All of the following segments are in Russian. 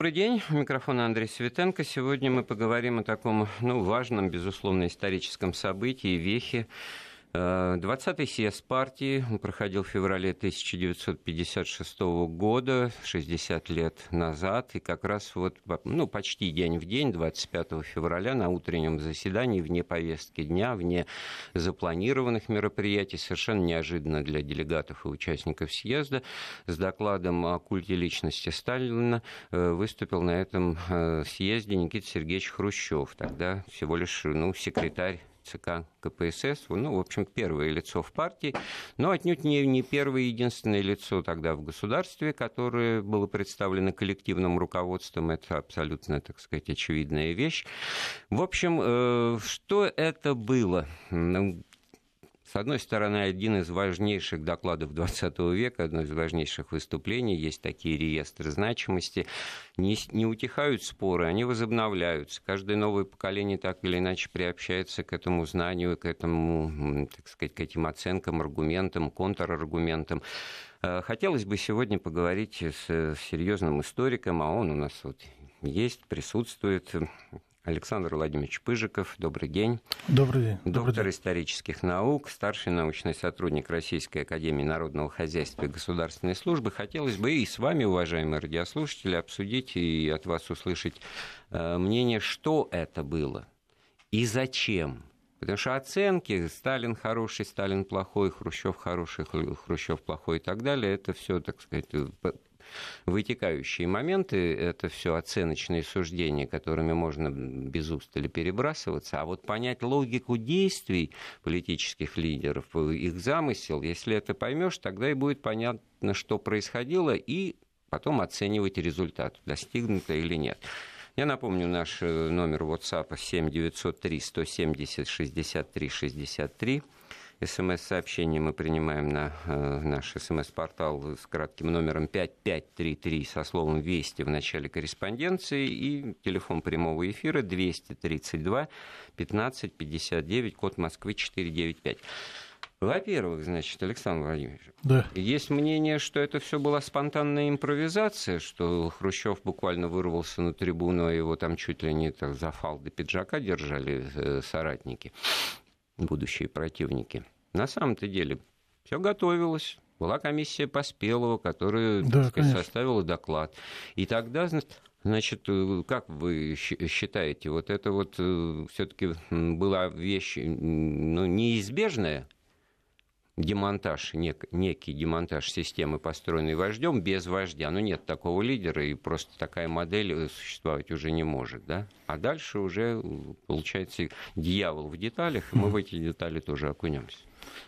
Добрый день, микрофон Андрей Светенко. Сегодня мы поговорим о таком ну, важном, безусловно, историческом событии, вехе 20-й съезд партии проходил в феврале 1956 года, 60 лет назад, и как раз вот, ну, почти день в день, 25 февраля, на утреннем заседании, вне повестки дня, вне запланированных мероприятий, совершенно неожиданно для делегатов и участников съезда, с докладом о культе личности Сталина э, выступил на этом э, съезде Никита Сергеевич Хрущев, тогда всего лишь ну, секретарь ЦК КПСС, ну, в общем, первое лицо в партии, но отнюдь не, не первое единственное лицо тогда в государстве, которое было представлено коллективным руководством, это абсолютно, так сказать, очевидная вещь. В общем, э, что это было? С одной стороны, один из важнейших докладов XX века, одно из важнейших выступлений, есть такие реестры значимости. Не, не утихают споры, они возобновляются. Каждое новое поколение так или иначе приобщается к этому знанию, к этому, так сказать, к этим оценкам, аргументам, контраргументам. Э, хотелось бы сегодня поговорить с серьезным историком, а он у нас вот есть, присутствует. Александр Владимирович Пыжиков. Добрый день. Добрый день. Доктор Добрый день. исторических наук, старший научный сотрудник Российской Академии Народного Хозяйства и Государственной Службы. Хотелось бы и с вами, уважаемые радиослушатели, обсудить и от вас услышать э, мнение, что это было и зачем. Потому что оценки Сталин хороший, Сталин плохой, Хрущев хороший, Хрущев плохой и так далее, это все, так сказать, вытекающие моменты, это все оценочные суждения, которыми можно без устали перебрасываться, а вот понять логику действий политических лидеров, их замысел, если это поймешь, тогда и будет понятно, что происходило, и потом оценивать результат, достигнуто или нет. Я напомню наш э, номер WhatsApp 7 903 170 63 63. СМС-сообщение мы принимаем на э, наш СМС-портал с кратким номером 5533 со словом «Вести» в начале корреспонденции и телефон прямого эфира 232 15 59, код Москвы 495. Во-первых, значит, Александр Владимирович, да. есть мнение, что это все была спонтанная импровизация, что Хрущев буквально вырвался на трибуну, а его там чуть ли не так за фалды пиджака держали э, соратники будущие противники. На самом-то деле все готовилось. Была комиссия Поспелого, которая да, сказать, составила доклад. И тогда, значит, э, как вы считаете, вот это вот э, все-таки была вещь ну, неизбежная, демонтаж, нек, некий демонтаж системы, построенной вождем, без вождя. Ну, нет такого лидера, и просто такая модель э, существовать уже не может. Да? А дальше уже, получается, дьявол в деталях, и мы в эти детали тоже окунемся.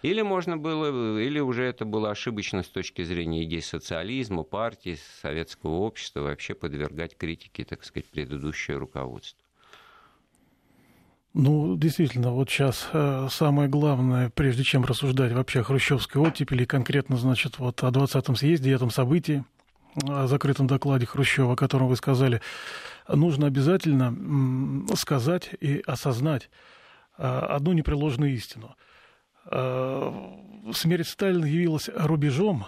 Или можно было, или уже это было ошибочно с точки зрения идей социализма, партии, советского общества, вообще подвергать критике, так сказать, предыдущее руководство. Ну, действительно, вот сейчас э, самое главное, прежде чем рассуждать вообще о хрущевской оттепели, конкретно, значит, вот о 20-м съезде, этом событии, о закрытом докладе Хрущева, о котором вы сказали, нужно обязательно сказать и осознать э, одну непреложную истину. Э, смерть Сталина явилась рубежом,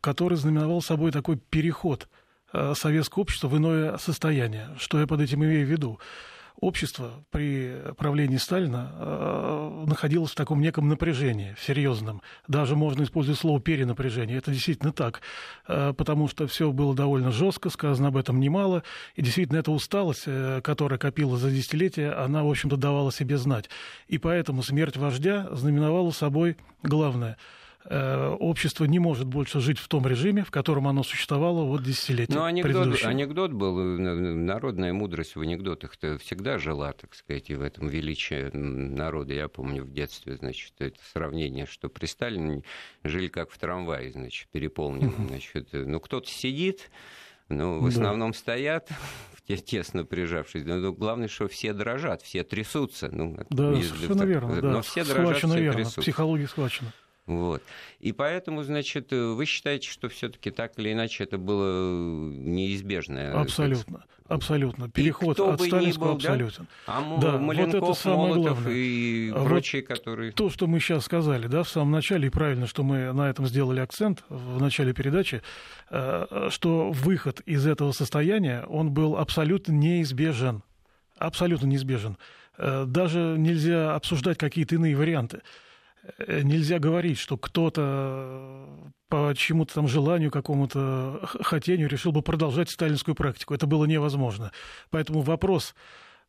который знаменовал собой такой переход советского общества в иное состояние. Что я под этим имею в виду? Общество при правлении Сталина э, находилось в таком неком напряжении, серьезном. Даже можно использовать слово перенапряжение. Это действительно так, э, потому что все было довольно жестко, сказано об этом немало. И действительно, эта усталость, э, которая копилась за десятилетия, она, в общем-то, давала себе знать. И поэтому смерть вождя знаменовала собой главное – общество не может больше жить в том режиме, в котором оно существовало вот десятилетия Ну, анекдот, анекдот был, народная мудрость в анекдотах-то всегда жила, так сказать, и в этом величие народа. Я помню в детстве, значит, это сравнение, что при Сталине жили как в трамвае, значит, переполненном. Значит, ну, кто-то сидит, ну, в основном да. стоят, тесно прижавшись. Но главное, что все дрожат, все трясутся. Ну, да, совершенно верно. Но да. все дрожат, схвачено все верно. трясутся. Психология схвачена. Вот. И поэтому, значит, вы считаете, что все-таки так или иначе это было неизбежно? Абсолютно. Абсолютно. Переход от Сталинского был, абсолютно. Да? А да, Маленков, вот это самое Молотов главное. и прочие, вот которые... То, что мы сейчас сказали, да, в самом начале, и правильно, что мы на этом сделали акцент в начале передачи, э, что выход из этого состояния, он был абсолютно неизбежен. Абсолютно неизбежен. Э, даже нельзя обсуждать какие-то иные варианты. Э, нельзя говорить, что кто-то по чему-то там желанию, какому-то хотению решил бы продолжать сталинскую практику. Это было невозможно. Поэтому вопрос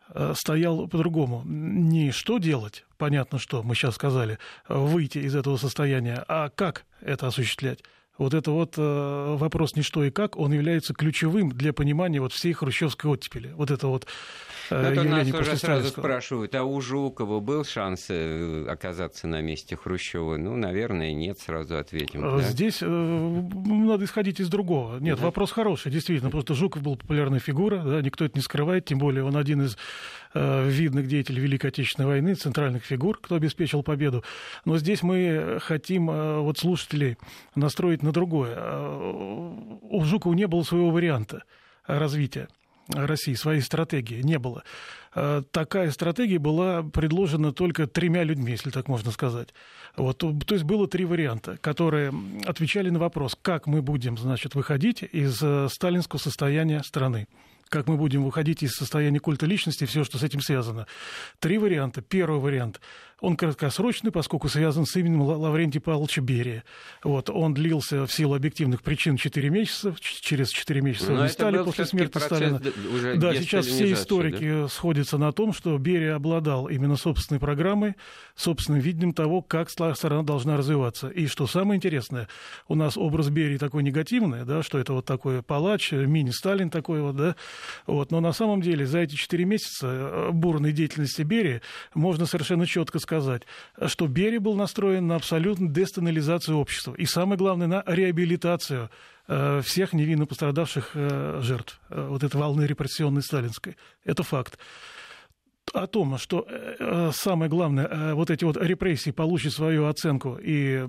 э, стоял по-другому. Не что делать, понятно, что мы сейчас сказали, выйти из этого состояния, а как это осуществлять. Вот это вот э, вопрос «не что и как», он является ключевым для понимания вот всей хрущевской оттепели. Вот это вот э, Но нас уже сразу спрашивают, а у Жукова был шанс э, оказаться на месте Хрущева? Ну, наверное, нет, сразу ответим. Да? Здесь э, надо исходить из другого. Нет, да. вопрос хороший, действительно. Просто Жуков был популярная фигура, да, никто это не скрывает, тем более он один из Э, видных деятелей Великой Отечественной войны, центральных фигур, кто обеспечил победу. Но здесь мы хотим э, вот слушателей настроить на другое. Э, у Жукова не было своего варианта развития. России, своей стратегии не было. Такая стратегия была предложена только тремя людьми, если так можно сказать. Вот, то есть было три варианта, которые отвечали на вопрос, как мы будем значит, выходить из сталинского состояния страны как мы будем выходить из состояния культа личности, все, что с этим связано. Три варианта. Первый вариант – он краткосрочный, поскольку связан с именем Лаврентия Павловича Берия. Вот, он длился в силу объективных причин 4 месяца, через 4 месяца Но не стали после смерти Сталина. Уже да, сейчас все историки да? сходятся на том, что Берия обладал именно собственной программой, собственным видением того, как страна должна развиваться. И что самое интересное, у нас образ Берии такой негативный, да, что это вот такой палач, мини-Сталин такой вот, да, вот, но на самом деле за эти 4 месяца э, бурной деятельности Берии можно совершенно четко сказать, что Берия был настроен на абсолютную дестанализацию общества. И самое главное, на реабилитацию э, всех невинно пострадавших э, жертв вот этой волны репрессионной сталинской. Это факт о том, что самое главное, вот эти вот репрессии получат свою оценку, и,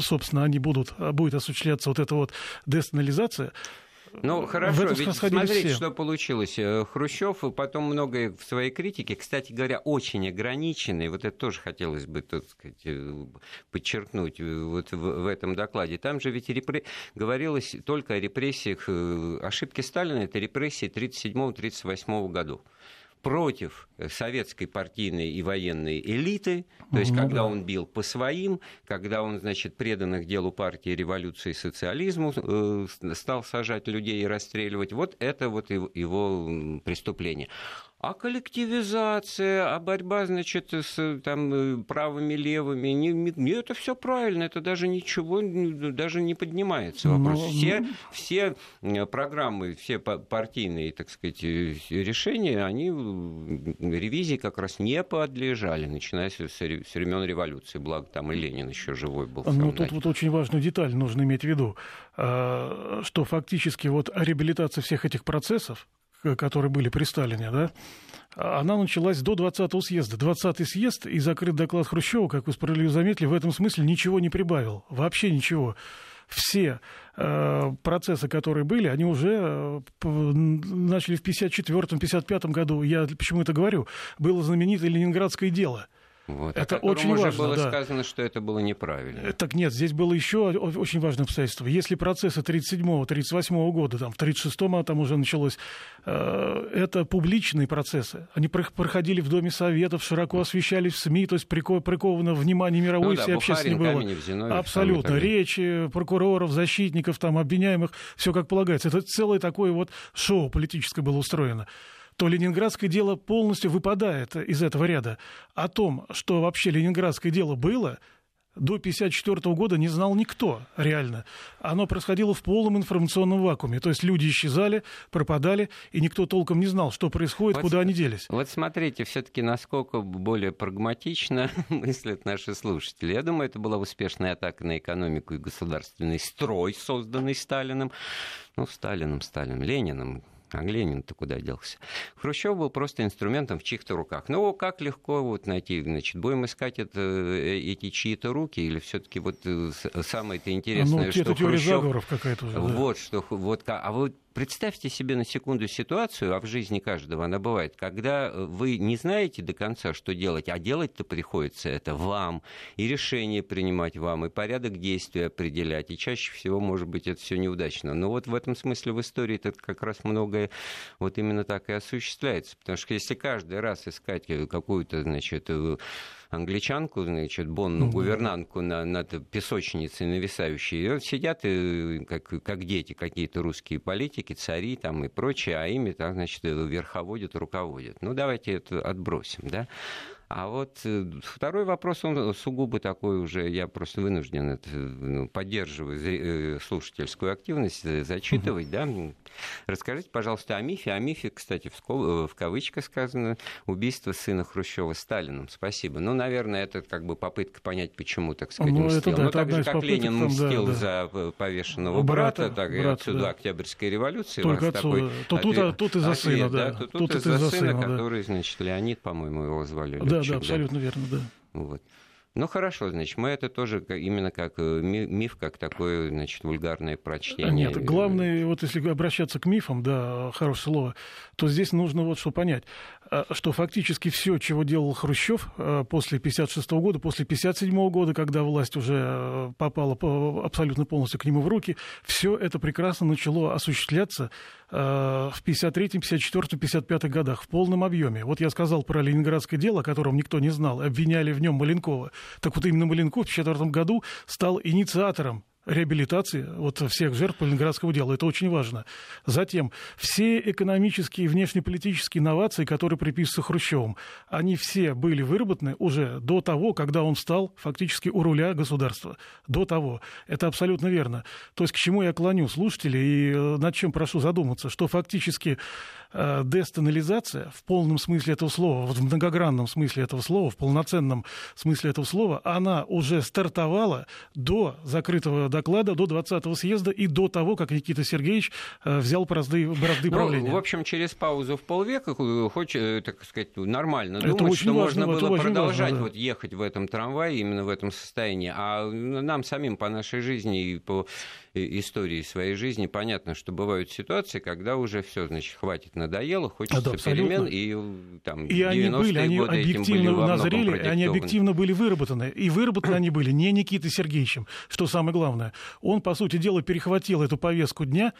собственно, они будут, будет осуществляться вот эта вот дестанализация, ну, хорошо, ведь смотрите, все. что получилось. Э, Хрущев потом многое в своей критике, кстати говоря, очень ограниченный, вот это тоже хотелось бы, так сказать, э, подчеркнуть э, вот в, в этом докладе. Там же ведь репре... говорилось только о репрессиях, ошибки Сталина, это репрессии 1937-1938 годов против советской партийной и военной элиты, то есть ну, когда да. он бил по своим, когда он, значит, преданных делу партии революции и социализму э, стал сажать людей и расстреливать, вот это вот его, его преступление а коллективизация, а борьба, значит, с там, э, правыми, левыми, не, не, это все правильно, это даже ничего даже не поднимается вопрос. Но... Все, все программы, все партийные, так сказать, э, решения, они ревизии как раз не подлежали, начиная с, с времен революции, благо там и Ленин еще живой был. Ну, тут вот очень важную деталь нужно иметь в виду, а, что фактически вот реабилитация всех этих процессов, которые были при Сталине, да, она началась до 20-го съезда. 20-й съезд и закрыт доклад Хрущева, как вы справедливо заметили, в этом смысле ничего не прибавил. Вообще ничего. Все э, процессы, которые были, они уже э, начали в 54-55 году. Я почему это говорю? Было знаменитое Ленинградское дело – вот, это очень уже важно. было да. сказано, что это было неправильно. Э, так нет, здесь было еще очень важное обстоятельство. Если процессы 37-38 года, там, в 36-м там уже началось, э, это публичные процессы. Они проходили в Доме Советов, широко освещались в СМИ, то есть приковано внимание мировой ну, да, всей было. Каменев, Зиновьев, Абсолютно. Речи прокуроров, защитников, там, обвиняемых, все как полагается. Это целое такое вот шоу политическое было устроено то ленинградское дело полностью выпадает из этого ряда. О том, что вообще ленинградское дело было, до 1954 года не знал никто реально. Оно происходило в полном информационном вакууме. То есть люди исчезали, пропадали, и никто толком не знал, что происходит, вот, куда они делись. Вот смотрите, все-таки насколько более прагматично мыслят наши слушатели. Я думаю, это была успешная атака на экономику и государственный строй, созданный Сталиным. Ну, Сталиным, Сталиным, Лениным, А Ленин-то куда делся? Хрущев был просто инструментом в чьих-то руках. Ну, как легко вот найти, значит, будем искать это, э, эти чьи-то руки, или все таки вот э, самое-то интересное, ну, что Хрущев... заговоров какая-то уже, Вот, да. что, вот, а вот Представьте себе на секунду ситуацию, а в жизни каждого она бывает, когда э, вы не знаете до конца, что делать, а делать-то приходится это вам, и решение принимать вам, и порядок действия определять, и чаще всего, может быть, это все неудачно. Но вот в этом смысле в истории это как раз многое вот именно так и осуществляется, потому что если каждый раз искать какую-то, значит, э, англичанку, значит, Бонну, угу. гувернантку на, над песочницей нависающей. И вот сидят и, как, как дети какие-то русские политики, цари там и прочее, а ими, там, значит, верховодят, руководят. Ну, давайте это отбросим, да. А вот э, второй вопрос, он сугубо такой уже, я просто вынужден это, ну, поддерживать э, слушательскую активность, э, зачитывать, угу. да. Расскажите, пожалуйста, о мифе. О мифе, кстати, в, кавычках сказано, убийство сына Хрущева Сталином. Спасибо. Ну, наверное, это как бы попытка понять, почему, так сказать, ну, мстил. Это, да, ну, так же, как попыток, Ленин мстил да, да. за повешенного брата, брата так и отсюда да. Октябрьской революции. Только отсюда. Такой, то тут, ответ, тут из-за сына, да. Тут, тут, тут из-за сына, который, значит, Леонид, по-моему, его звали. Да, да, абсолютно верно, да. Вот. Ну хорошо, значит, мы это тоже именно как э, миф, как такое, значит, вульгарное прочтение. Нет, главное, вот если обращаться к мифам, да, хорошее слово, то здесь нужно вот что понять. Э, что фактически все, чего делал Хрущев э, после 1956 года, после 1957 года, когда власть уже э, попала абсолютно полностью к нему в руки, все это прекрасно начало осуществляться в 1953, 1954, 1955 годах в полном объеме. Вот я сказал про ленинградское дело, о котором никто не знал, обвиняли в нем Маленкова. Так вот именно Маленков в 1954 году стал инициатором реабилитации вот всех жертв Ленинградского дела. Это очень важно. Затем все экономические и внешнеполитические инновации, которые приписываются Хрущевым, они все были выработаны уже до того, когда он стал фактически у руля государства. До того. Это абсолютно верно. То есть к чему я клоню слушателей и э, над чем прошу задуматься, что фактически дестанализация в полном смысле этого слова, в многогранном смысле этого слова, в полноценном смысле этого слова, она уже стартовала до закрытого доклада, до 20-го съезда и до того, как Никита Сергеевич э, взял бразды, бразды ну, правления. В общем, через паузу в полвека, хочешь, э, так сказать, нормально это думать, что важно, можно было продолжать важно, да. вот, ехать в этом трамвае именно в этом состоянии. А нам самим по нашей жизни и по истории своей жизни понятно, что бывают ситуации, когда уже все, значит, хватит, надоело, хочется да, перемен, и там и они были, они годы объективно были назрели, они объективно были выработаны, и выработаны они были не Никитой Сергеевичем, что самое главное. Он, по сути дела, перехватил эту повестку дня,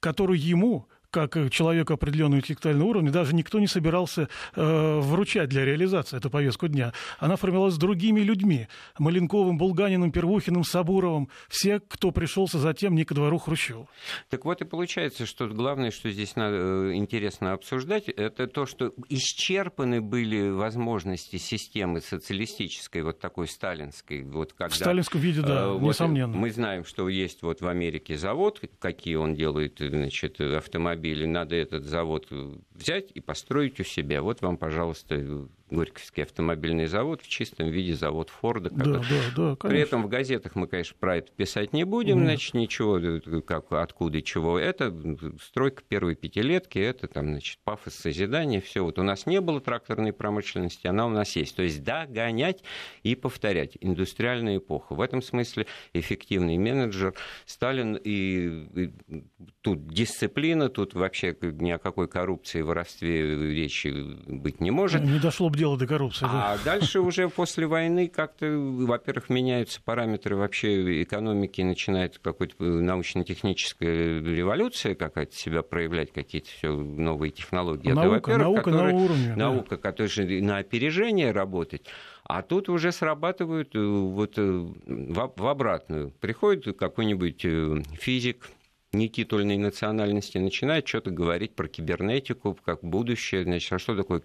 которую ему как человеку определенного интеллектуального уровня, даже никто не собирался э, вручать для реализации эту повестку дня. Она формировалась другими людьми. Маленковым, Булганиным, Первухиным, Сабуровым. Все, кто пришелся затем не ко двору Хрущева. Так вот и получается, что главное, что здесь надо, э, интересно обсуждать, это то, что исчерпаны были возможности системы социалистической, вот такой сталинской. Вот когда, в сталинском виде, да, э, вот несомненно. Мы знаем, что есть вот в Америке завод, какие он делает значит, автомобили, автомобилей, надо этот завод взять и построить у себя. Вот вам, пожалуйста, Горьковский автомобильный завод в чистом виде завод Форда. Да, да, да, При этом в газетах мы, конечно, про это писать не будем, Нет. значит, ничего, как, откуда, чего. Это стройка первой пятилетки, это там, значит, пафос созидания, все. Вот у нас не было тракторной промышленности, она у нас есть. То есть догонять и повторять. Индустриальная эпоха. В этом смысле эффективный менеджер Сталин и, и тут дисциплина, тут вообще ни о какой коррупции, воровстве речи быть не может. Не дошло бы дело до коррупции. А дальше уже после войны как-то, во-первых, меняются параметры вообще экономики, начинает какая-то научно-техническая революция какая-то себя проявлять, какие-то все новые технологии. Наука, Это, наука которые, на уровне. Наука, да. которая же на опережение работать. А тут уже срабатывают э, вот э, в обратную. Приходит какой-нибудь э, физик, не титульной национальности начинает что-то говорить про кибернетику как будущее. Значит, а что такое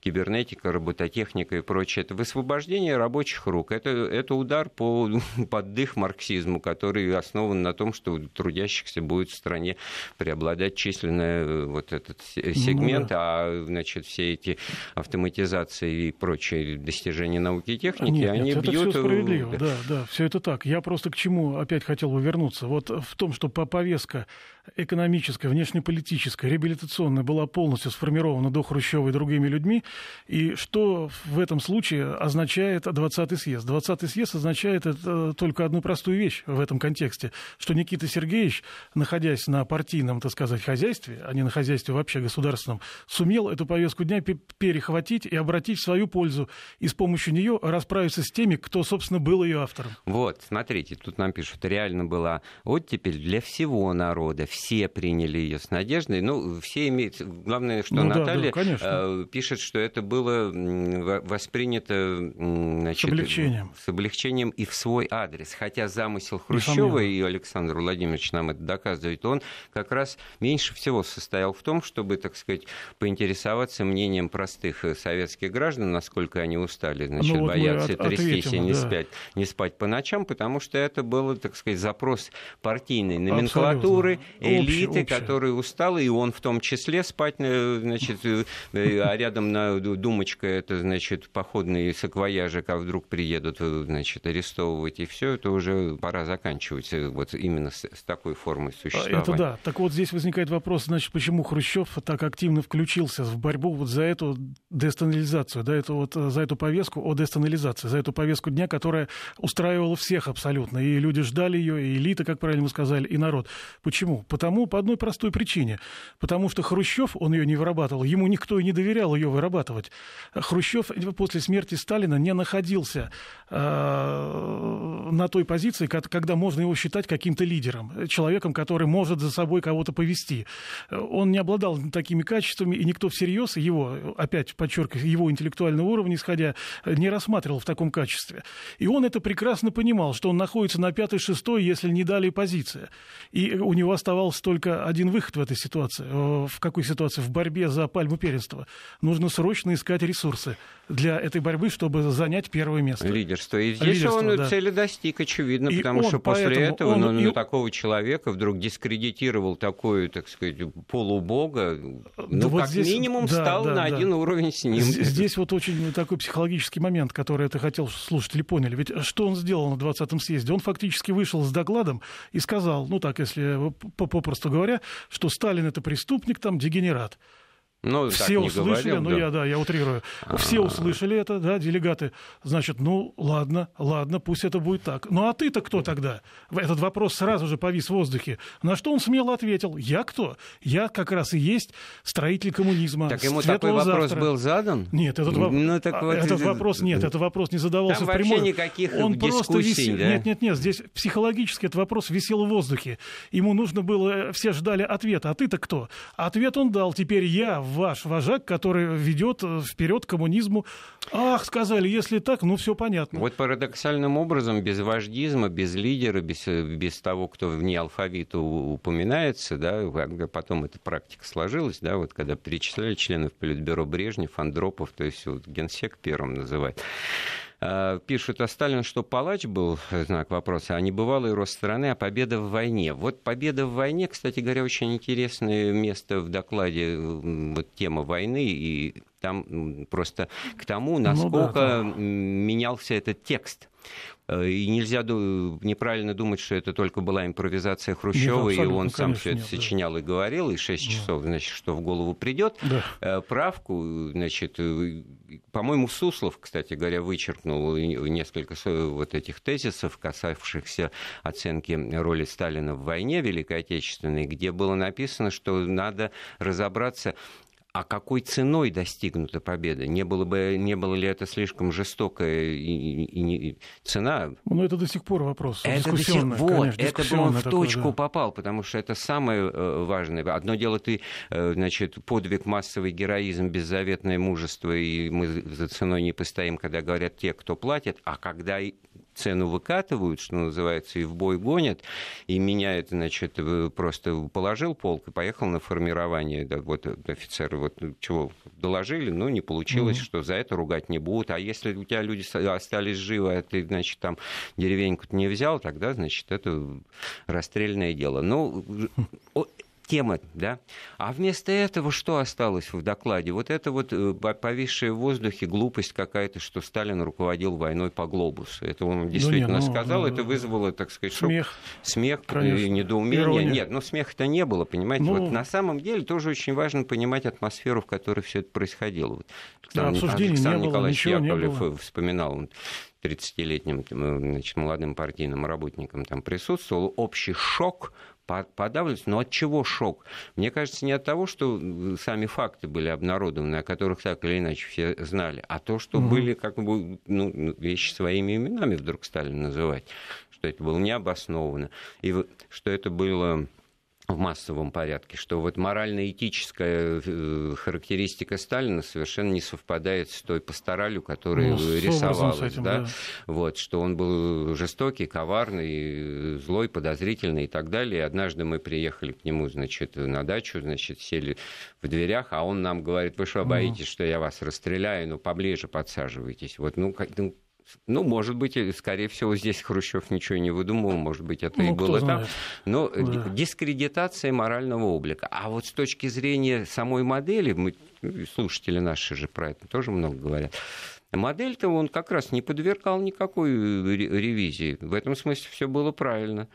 кибернетика, робототехника и прочее? Это высвобождение рабочих рук. Это, это удар по, под дых марксизму, который основан на том, что у трудящихся будет в стране преобладать численный э, вот этот сегмент, ну, да. а значит, все эти автоматизации и прочие достижения науки и техники, нет, они нет, бьют... Это все справедливо, да, да, все это так. Я просто к чему опять хотел бы вернуться. Вот в том, что по повестке повестка экономическая, внешнеполитическая, реабилитационная была полностью сформирована до Хрущева и другими людьми. И что в этом случае означает 20-й съезд? 20-й съезд означает это только одну простую вещь в этом контексте, что Никита Сергеевич, находясь на партийном, так сказать, хозяйстве, а не на хозяйстве вообще государственном, сумел эту повестку дня перехватить и обратить в свою пользу, и с помощью нее расправиться с теми, кто, собственно, был ее автором. Вот, смотрите, тут нам пишут, реально была оттепель для всего народа, все приняли ее с надеждой. Ну, все имеют... Главное, что ну, Наталья да, да, э, пишет, что это было воспринято значит, с облегчением. С облегчением и в свой адрес. Хотя замысел Хрущева, и Александр Владимирович нам это доказывает, он как раз меньше всего состоял в том, чтобы, так сказать, поинтересоваться мнением простых советских граждан, насколько они устали, значит, ну, вот боятся от, трястись и не, да. спать, не спать по ночам, потому что это был, так сказать, запрос партийной номенклатуры, Абсолютно элиты, которые усталы, и он в том числе спать, э, значит, э, э, а рядом на думочка это, значит, походные саквояжи, как вдруг приедут, значит, арестовывать, и все это уже пора заканчивать вот именно с, с такой формой существования. Это да. Так вот здесь возникает вопрос, значит, почему Хрущев так активно включился в борьбу вот за эту дестанализацию, да, эту вот, за эту повестку о дестанализации, за эту повестку дня, которая устраивала всех абсолютно, и люди ждали ее, и элита, как правильно мы сказали, и народ. Почему? Потому по одной простой причине. Потому что Хрущев, он ее не вырабатывал, ему никто и не доверял ее вырабатывать. Хрущев после смерти Сталина не находился э, на той позиции, когда можно его считать каким-то лидером, человеком, который может за собой кого-то повести. Он не обладал такими качествами, и никто всерьез его, опять подчеркиваю, его интеллектуального уровня, исходя, не рассматривал в таком качестве. И он это прекрасно понимал, что он находится на пятой-шестой, если не далее позиция. И у него оставалось оставался только один выход в этой ситуации. Э, в какой ситуации? В борьбе за пальму первенства. Нужно срочно искать ресурсы для этой борьбы, чтобы занять первое место. Лидерство. И здесь Лидерство, он да. цели достиг, очевидно, и потому он, что после этого он, ну, и... такого человека вдруг дискредитировал такую, так сказать, полубога, ну, да как здесь, минимум, да, стал да, на да. один уровень с ним. Здесь вот очень такой психологический момент, который это хотел слушатели поняли. Ведь что он сделал на 20-м съезде? Он фактически вышел с докладом и сказал, ну так, если попросту говоря, что Сталин это преступник, там, дегенерат. Ну, все услышали, говорил, ну да. я, да, я утрирую. А-а-а. Все услышали это, да, делегаты. Значит, ну ладно, ладно, пусть это будет так. Ну а ты-то кто тогда? Этот вопрос сразу же повис в воздухе. На что он смело ответил: Я кто? Я как раз и есть строитель коммунизма. Так ему такой вопрос завтра. был задан? Нет, этот, ну, так вот, этот вопрос нет, этот вопрос не задавался Там впрямую. никаких он просто висел. Да? Нет, нет, нет, здесь психологически этот вопрос висел в воздухе. Ему нужно было, все ждали ответа. А ты-то кто? Ответ он дал. Теперь я ваш вожак, который ведет э, вперед коммунизму. Ах, сказали, если так, ну все понятно. Вот парадоксальным образом, без вождизма, без лидера, без, э, без того, кто вне алфавита упоминается, да, потом эта практика сложилась, да, вот когда перечисляли членов Политбюро Брежнев, Андропов, то есть вот генсек первым называть. А, пишут, а Сталин что, палач был, знак вопроса, а не бывалый рост страны, а победа в войне. Вот победа в войне, кстати говоря, очень интересное место в докладе, вот тема войны, и там просто к тому, насколько ну, да, да. менялся этот текст. Э, и нельзя неправильно думать, что это только была импровизация Хрущева, нет, и он сам все это нет, сочинял да. и говорил, и 6 часов, значит, что в голову придет. Да. Э, правку, значит, э, по-моему, Суслов, кстати говоря, вычеркнул несколько вот этих тезисов, касавшихся оценки роли Сталина в войне Великой Отечественной, где было написано, что надо разобраться, а какой ценой достигнута победа? Не было, бы, не было ли это слишком жестокая и, и, и цена? Ну, это до сих пор вопрос. Это до сих, вот, конечно, это бы он в точку да. попал, потому что это самое э, важное. Одно дело, ты, э, значит, подвиг, массовый героизм, беззаветное мужество, и мы за ценой не постоим, когда говорят те, кто платит, а когда цену выкатывают, что называется, и в бой гонят, и меня это, значит, просто положил полк и поехал на формирование, да, вот офицеры, вот чего доложили, ну, не получилось, mm-hmm. что за это ругать не будут, а если у тебя люди остались живы, а ты, значит, там деревеньку не взял, тогда, значит, это расстрельное дело. Ну, тема, да. А вместо этого что осталось в докладе? Вот это вот э, повисшая в воздухе глупость какая-то, что Сталин руководил войной по глобусу. Это он ну, действительно ну, не, ну, сказал, ну, это вызвало, так сказать, смех, смех и недоумение. Ирония. Нет, ну смеха-то не было, понимаете. Ну, вот на самом деле тоже очень важно понимать атмосферу, в которой все это происходило. Вот, да, обсуждений Александр не Николаевич было, Яковлев не было. вспоминал, 30-летним значит, молодым партийным работникам там присутствовал, общий шок подавленность. Но от чего шок? Мне кажется, не от того, что сами факты были обнародованы, о которых так или иначе все знали, а то, что угу. были как бы ну, вещи своими именами вдруг стали называть, что это было необоснованно, и что это было в массовом порядке, что вот морально-этическая э, характеристика Сталина совершенно не совпадает с той пасторалью, которая ну, рисовалась. Этим, да? Да. Вот, что он был жестокий, коварный, злой, подозрительный и так далее. И однажды мы приехали к нему, значит, на дачу, значит, сели в дверях, а он нам говорит, вы что, боитесь, что я вас расстреляю, ну, поближе подсаживайтесь. Вот, ну, ну ну, может быть, скорее всего, здесь Хрущев ничего не выдумывал, может быть, это ну, и было там. Но да. дискредитация морального облика. А вот с точки зрения самой модели, мы, слушатели наши же про это тоже много говорят, модель-то он как раз не подвергал никакой ревизии. В этом смысле все было правильно.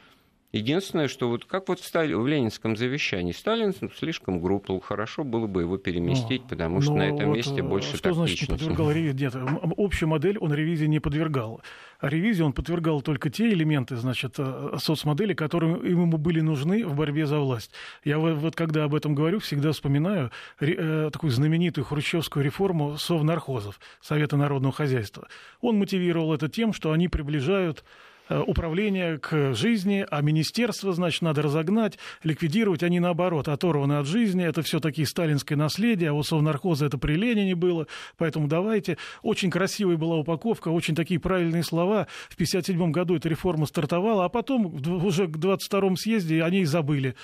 Единственное, что вот как вот в, Стали, в Ленинском завещании Сталин слишком груб был, хорошо было бы его переместить, ну, потому что на этом вот месте больше Что значит не подвергал ревизии? Нет, общую модель он ревизии не подвергал. А ревизии он подвергал только те элементы, значит, э, соцмодели, которые ему были нужны в борьбе за власть. Я вот когда об этом говорю, всегда вспоминаю э, такую знаменитую хрущевскую реформу совнархозов, Совета народного хозяйства. Он мотивировал это тем, что они приближают Э, управление к жизни, а министерство, значит, надо разогнать, ликвидировать. Они, наоборот, оторваны от жизни. Это все таки сталинское наследие, а у Совнархоза это при Ленине было. Поэтому давайте. Очень красивая была упаковка, очень такие правильные слова. В 1957 году эта реформа стартовала, а потом уже к 22-му съезде они и забыли.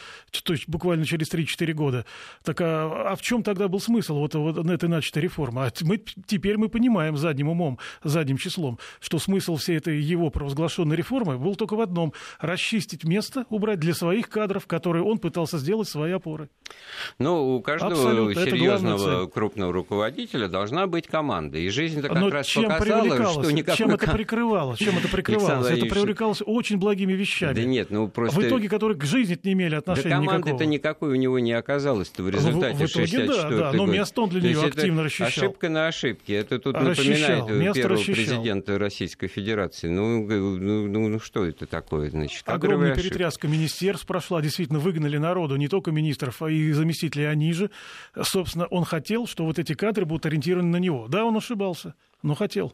То есть буквально через 3-4 года. Так а, а в чем тогда был смысл вот, вот этой начатой реформы? А мы, теперь мы понимаем задним умом, задним числом, что смысл всей этой его провозглашенной реформы был только в одном – расчистить место, убрать для своих кадров, которые он пытался сделать свои опоры. Ну, у каждого Абсолютно. серьезного крупного руководителя должна быть команда. И жизнь-то как Но раз чем показала, что никакой... Чем это прикрывалось? Чем это прикрывалось? Это привлекалось очень благими вещами. Да нет, ну просто... В итоге, которые к жизни не имели отношения да команды-то никакой у него не оказалось в результате в, в итоге, да, да, но место он для нее активно расчищал. Ошибка на ошибке. Это тут расчищал. напоминает первого расчищал. президента Российской Федерации. Ну, ну, ну, ну что это такое, значит? Огромная перетряска министерств прошла, действительно выгнали народу, не только министров, а и заместителей они же. Собственно, он хотел, что вот эти кадры будут ориентированы на него. Да, он ошибался, но хотел.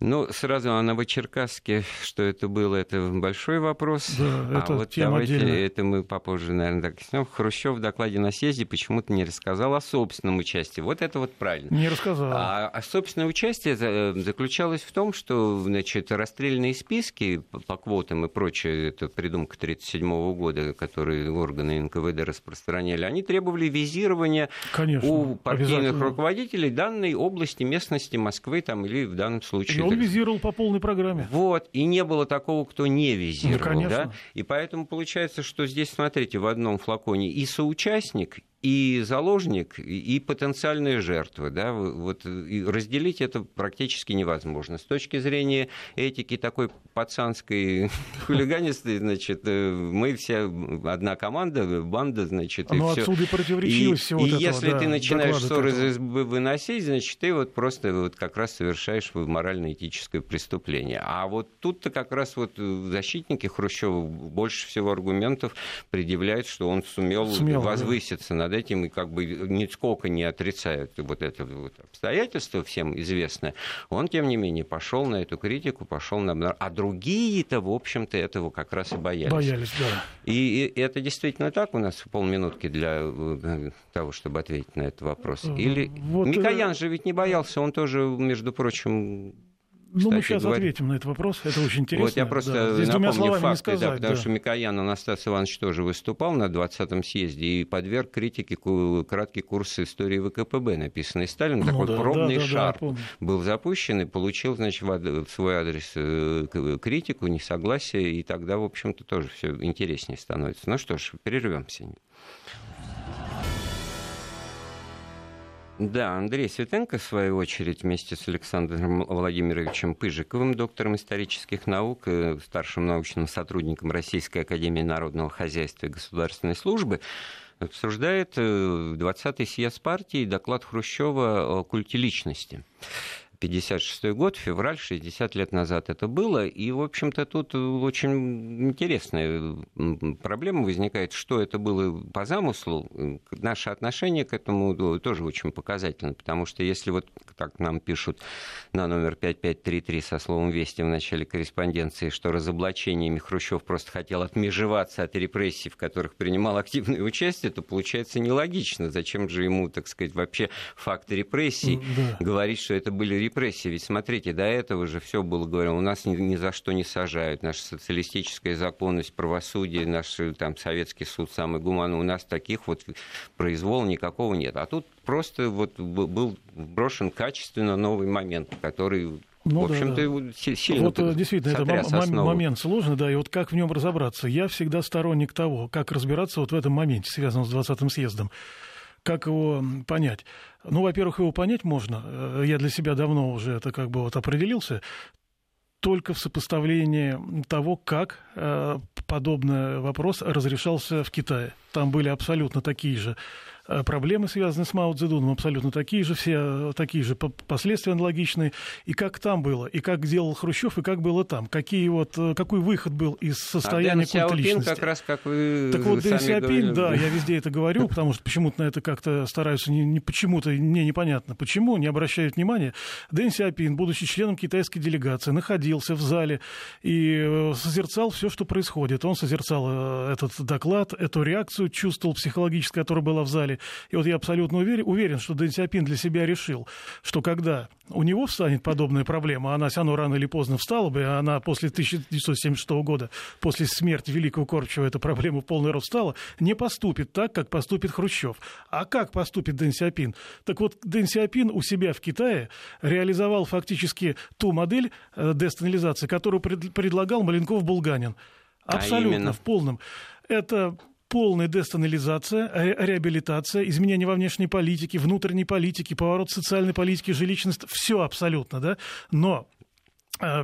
Ну, сразу о Новочеркасске, что это было, это большой вопрос. Да, а это вот тема давайте отдельная. это мы попозже, наверное, так снем. Хрущев в докладе на съезде почему-то не рассказал о собственном участии. Вот это вот правильно. Не рассказал. А, а собственное участие заключалось в том, что, значит, расстрельные списки по квотам и прочее, это придумка 1937 года, которые органы НКВД распространяли, они требовали визирования Конечно, у партийных руководителей данной области, местности Москвы там, или в данном случае он визировал по полной программе. Вот, и не было такого, кто не визировал. Ну, конечно. Да? И поэтому получается, что здесь, смотрите, в одном флаконе и соучастник, и заложник, и потенциальные жертвы. Да? Вот, разделить это практически невозможно. С точки зрения этики такой пацанской хулиганистой, значит, э, мы все одна команда, банда, значит, и все. отсюда и противоречивость и, всего И этого, если да, ты начинаешь ссоры из избы выносить, значит, ты вот просто вот как раз совершаешь морально-этическое преступление. А вот тут-то как раз вот защитники Хрущева больше всего аргументов предъявляют, что он сумел, сумел возвыситься да. над этим и как бы нисколько не отрицают вот это вот обстоятельство всем известное, он, тем не менее, пошел на эту критику, пошел на... А другие-то, в общем-то, этого как раз и боялись. Боялись, да. И, и это действительно так у нас полминутки для э, того, чтобы ответить на этот вопрос. Или вот Микоян же ведь не боялся, он тоже, между прочим, ну, мы сейчас говоря. ответим на этот вопрос, это очень интересно. Вот я просто да. Здесь напомню факты, сказать, да, потому да. что Микоян Анастас Иванович тоже выступал на 20-м съезде и подверг критике краткий курс истории ВКПБ, написанный Сталином. Ну, такой да, пробный да, да, шар да, был запущен и получил, значит, в свой адрес э, критику, несогласие, и тогда, в общем-то, тоже все интереснее становится. Ну что ж, прервемся. Да, Андрей Светенко, в свою очередь, вместе с Александром Владимировичем Пыжиковым, доктором исторических наук, старшим научным сотрудником Российской Академии Народного Хозяйства и Государственной Службы, обсуждает 20-й э, съезд партии доклад Хрущева о культе личности. 56 год, февраль, 60 лет назад это было. И, в общем-то, тут очень интересная проблема возникает, что это было по замыслу. Наше отношение к этому тоже очень показательно, потому что если вот так нам пишут на номер 5533 со словом «Вести» в начале корреспонденции, что разоблачениями Хрущев просто хотел отмежеваться от репрессий, в которых принимал активное участие, то получается нелогично. Зачем же ему, так сказать, вообще факты репрессий да. говорить, что это были репрессии? Репрессии. Ведь смотрите, до этого же все было говорено, у нас ни, ни за что не сажают. Наша социалистическая законность, правосудие, наш там, советский суд самый гуманный. У нас таких вот произвола никакого нет. А тут просто вот был брошен качественно новый момент, который ну, в общем-то, да, да. сильно Вот действительно, это момент сложный, да, и вот как в нем разобраться? Я всегда сторонник того, как разбираться вот в этом моменте, связанном с 20-м съездом. Как его понять? Ну, во-первых, его понять можно. Э, я для себя давно уже это как бы вот определился только в сопоставлении того, как э, подобный вопрос разрешался в Китае. Там были абсолютно такие же проблемы, связанные с Мао Цзэдуном, абсолютно такие же, все такие же последствия аналогичные. И как там было, и как делал Хрущев, и как было там. Какие вот, э, какой выход был из а состояния а культа личности. как раз, как вы Так вот, Дэн Сиапин, да, я везде это говорю, потому что почему-то на это как-то стараются, не, не почему-то, мне непонятно, почему, не обращают внимания. Дэн Сиапин, будучи членом китайской делегации, находился в зале и э, созерцал все, что происходит. Он созерцал этот доклад, эту реакцию, чувствовал психологически, которая была в зале, далее. И вот я абсолютно уверен, уверен что Дэн Сиапин для себя решил, что когда у него встанет подобная проблема, она все равно рано или поздно встала бы, она после 1976 года, после смерти Великого Корчева, эта проблема в полный рост стала, не поступит так, как поступит Хрущев. А как поступит Дэн Сиапин? Так вот, Дэн Сиапин у себя в Китае реализовал фактически ту модель э, десталинизации, которую предлагал Маленков-Булганин. А Абсолютно, а в полном. Это полная дестанализация, реабилитация, изменение во внешней политике, внутренней политике, поворот социальной политики, жилищность, все абсолютно, да. Но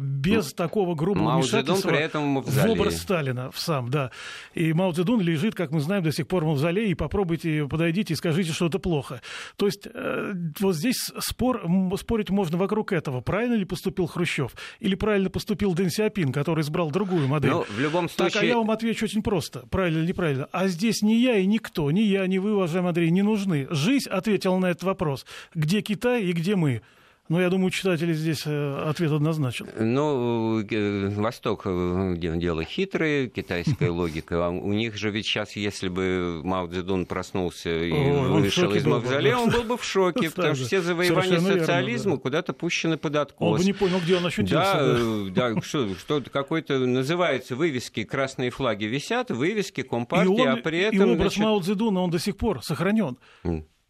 без ну, такого грубого Мао вмешательства при этом в, образ Сталина в сам, да. И Мао Цзэдун лежит, как мы знаем, до сих пор в мавзолее, и попробуйте, подойдите и скажите, что это плохо. То есть э, вот здесь спор, спорить можно вокруг этого. Правильно ли поступил Хрущев? Или правильно поступил Дэн Сиапин, который избрал другую модель? Ну, в любом случае... Так, а я вам отвечу очень просто. Правильно или неправильно? А здесь ни я и никто, ни я, ни вы, уважаемый Андрей, не нужны. Жизнь ответила на этот вопрос. Где Китай и где мы? Ну, я думаю, читатели здесь э, ответ однозначен. Ну, э, Восток э, дело хитрое, китайская логика. А у них же ведь сейчас, если бы Мао Цзэдун проснулся и вышел из мавзолея, он был бы в шоке, потому что все завоевания социализма куда-то пущены под откос. Он бы не понял, где он ощутился. Да, да, что, что какой-то называется вывески, красные флаги висят, вывески Компартии, а при этом... И образ Мао Цзэдуна, он до сих пор сохранен.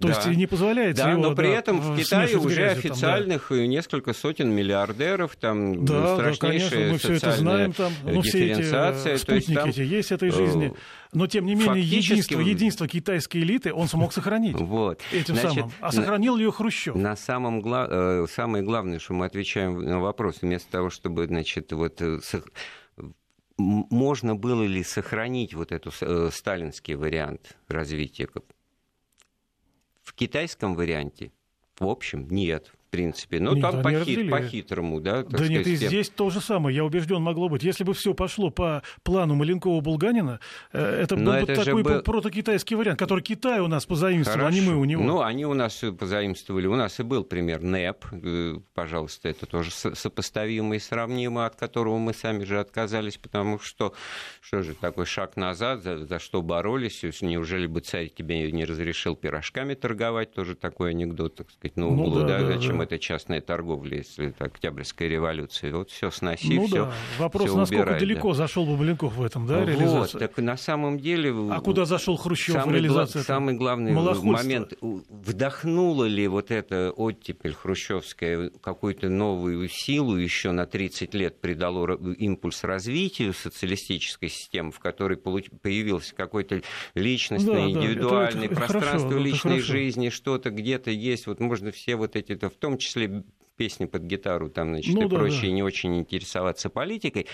То да. есть не позволяет да, его, но при да, этом в Китае уже официальных там, да. несколько сотен миллиардеров, там да, страшнейшая да, конечно, мы все это знаем, там, ну, все эти спутники то есть, там, эти есть этой жизни. Но, тем не менее, единство, единство китайской элиты он смог сохранить вот. этим Значит, самым. А сохранил ли ее Хрущев? На самом гла... Э, самое главное, что мы отвечаем на вопрос, вместо того, чтобы, значит, вот э, можно было ли сохранить вот этот э, сталинский вариант развития китайском варианте, в общем, нет принципе. Но нет, там по-хит, по-хитрому, да? да сказать, нет, и здесь то же самое. Я убежден, могло быть. Если бы все пошло по плану Маленкова-Булганина, э, это Но был это бы такой был... протокитайский вариант, который Китай у нас позаимствовал, Хорошо. а не мы у него. Ну, они у нас позаимствовали. У нас и был пример НЭП. Э, пожалуйста, это тоже сопоставимо и сравнимо, от которого мы сами же отказались, потому что, что же, такой шаг назад, за, за что боролись? Неужели бы царь тебе не разрешил пирожками торговать? Тоже такой анекдот, так сказать, на углу, ну, да, да, зачем это частная торговля, если это Октябрьская революция. Вот все сноси, ну, все да. Вопрос, все насколько убирай, далеко да. зашел бы Маленков в этом, да, реализации? Вот, так на самом деле... А куда зашел Хрущев самый в реализации? Гла- самый главный момент, вдохнула ли вот эта оттепель хрущевская какую-то новую силу еще на 30 лет придало импульс развитию социалистической системы, в которой появился какой-то личностный, да, индивидуальный, да, это, это пространство хорошо, личной жизни, что-то где-то есть. Вот можно все вот эти, в том числе песни под гитару там, значит, ну, и да, прочее, да. не очень интересоваться политикой.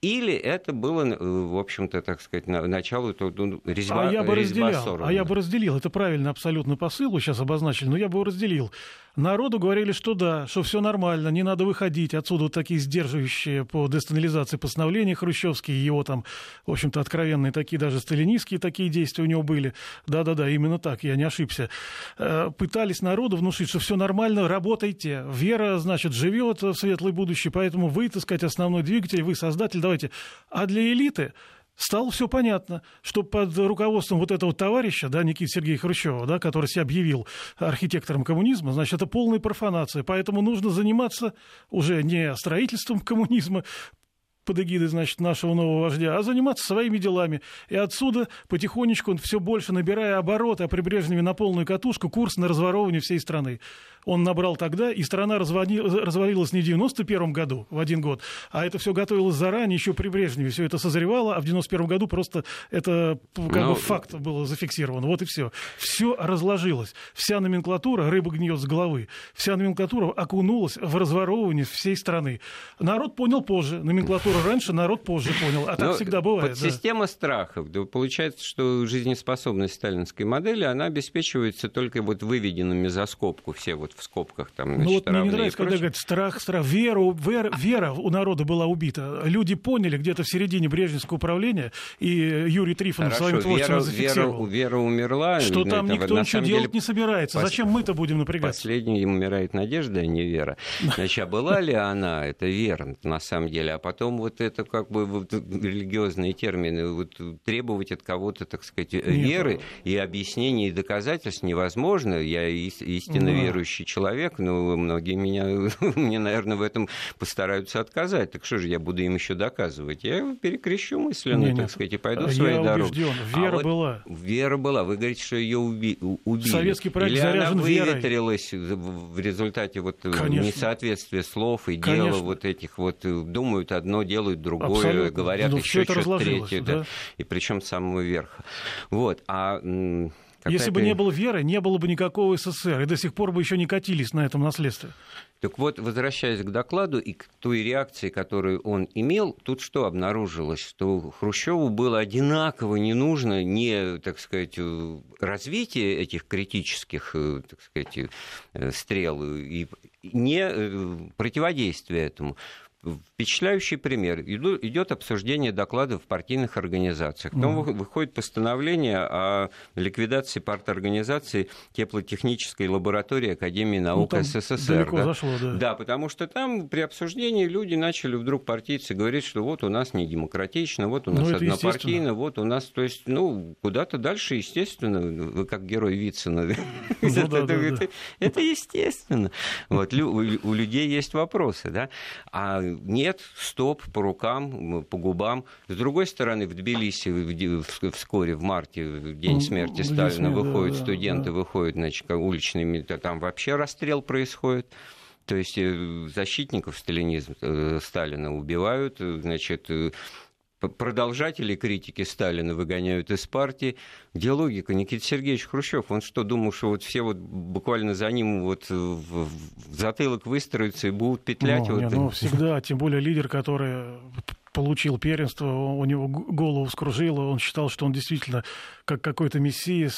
Или это было, э, в общем-то, так сказать, начало ну, резьба, а я бы разделял, А я бы разделил. Это правильно абсолютно посыл, вы сейчас обозначили, но я бы его разделил. Народу говорили, что да, что все нормально, не надо выходить. Отсюда вот такие сдерживающие по десталинизации постановления хрущевские, его там, в общем-то, откровенные такие, даже сталинистские такие действия у него были. Да-да-да, именно так, я не ошибся. Э, пытались народу внушить, что все нормально, работайте. Вера, значит, живет в светлое будущее, поэтому вы, так сказать, основной двигатель, вы создатель, давайте. А для элиты стало все понятно, что под руководством вот этого товарища, да, Никиты Сергея Хрущева, да, который себя объявил архитектором коммунизма, значит, это полная профанация. Поэтому нужно заниматься уже не строительством коммунизма, под эгидой, значит, нашего нового вождя, а заниматься своими делами. И отсюда потихонечку, все больше набирая обороты, а прибрежными на полную катушку, курс на разворовывание всей страны он набрал тогда, и страна развалилась не в 91 году, в один год, а это все готовилось заранее, еще при Брежневе. Все это созревало, а в 91 году просто это как Но... бы ну, факт было зафиксировано. Вот и все. Все разложилось. Вся номенклатура, рыба гниет с головы, вся номенклатура окунулась в разворовывание всей страны. Народ понял позже. Номенклатура раньше, народ позже понял. А так Но ну, всегда бывает. Да. Система страхов. Да, получается, что жизнеспособность сталинской модели, она обеспечивается только вот выведенными за скобку все вот в скобках там, Ну вот мне не нравится, когда говорят страх, страх, веру, вера, вера у народа была убита. Люди поняли где-то в середине Брежневского управления, и Юрий Трифонов своим творчеством вера, зафиксировал. Вера, вера умерла. Что там этого, никто ничего делать деле, не собирается. Пос... Зачем мы-то будем напрягаться? Последней умирает надежда, а не вера. Значит, а была ли она, это вера, на самом деле, а потом вот это как бы вот, религиозные термины, вот, требовать от кого-то, так сказать, веры и объяснений и доказательств невозможно. Я истинно верующий верующий человек, но многие меня, мне, наверное, в этом постараются отказать. Так что же я буду им еще доказывать? Я перекрещу мысленно, не, так сказать, и пойду своей дорогой. Вера а была. Вот вера была. Вы говорите, что ее уби- убили. Советский проект Или заряжен она выветрилась верой. в результате вот Конечно. несоответствия слов и Конечно. дела вот этих вот думают одно, делают другое, Абсолютно. говорят ну, еще что-то третье, да? Да? и причем с самого верха. Вот. А если бы не было веры, не было бы никакого СССР, и до сих пор бы еще не катились на этом наследстве. Так вот, возвращаясь к докладу и к той реакции, которую он имел, тут что обнаружилось? Что Хрущеву было одинаково не нужно не, так сказать, развитие этих критических, э, так сказать, э, стрел и не э, противодействие этому впечатляющий пример. Идет обсуждение докладов в партийных организациях. Потом mm. выходит постановление о ликвидации парторганизации теплотехнической лаборатории Академии ну, наук ну, СССР. Да? Зашло, да. да, потому что там при обсуждении люди начали вдруг партийцы говорить, что вот у нас не демократично, вот у нас ну, однопартийно, вот у нас, то есть, ну, куда-то дальше, естественно, вы как герой Вицина. Ну это естественно. Вот, у людей есть вопросы, да. А нет, стоп, по рукам, по губам. С другой стороны, в Тбилиси вскоре, в марте, в день смерти Сталина, выходят студенты, выходят, значит, уличными, там вообще расстрел происходит. То есть э, защитников сталинизма, э, Сталина убивают, значит, э, продолжатели критики Сталина выгоняют из партии. Где логика? Никита Сергеевич Хрущев, он что, думал, что вот все вот буквально за ним вот в затылок выстроятся и будут петлять? Ну, вот... не, ну всегда, тем более лидер, который получил первенство, у него голову скружило, он считал, что он действительно как какой-то мессия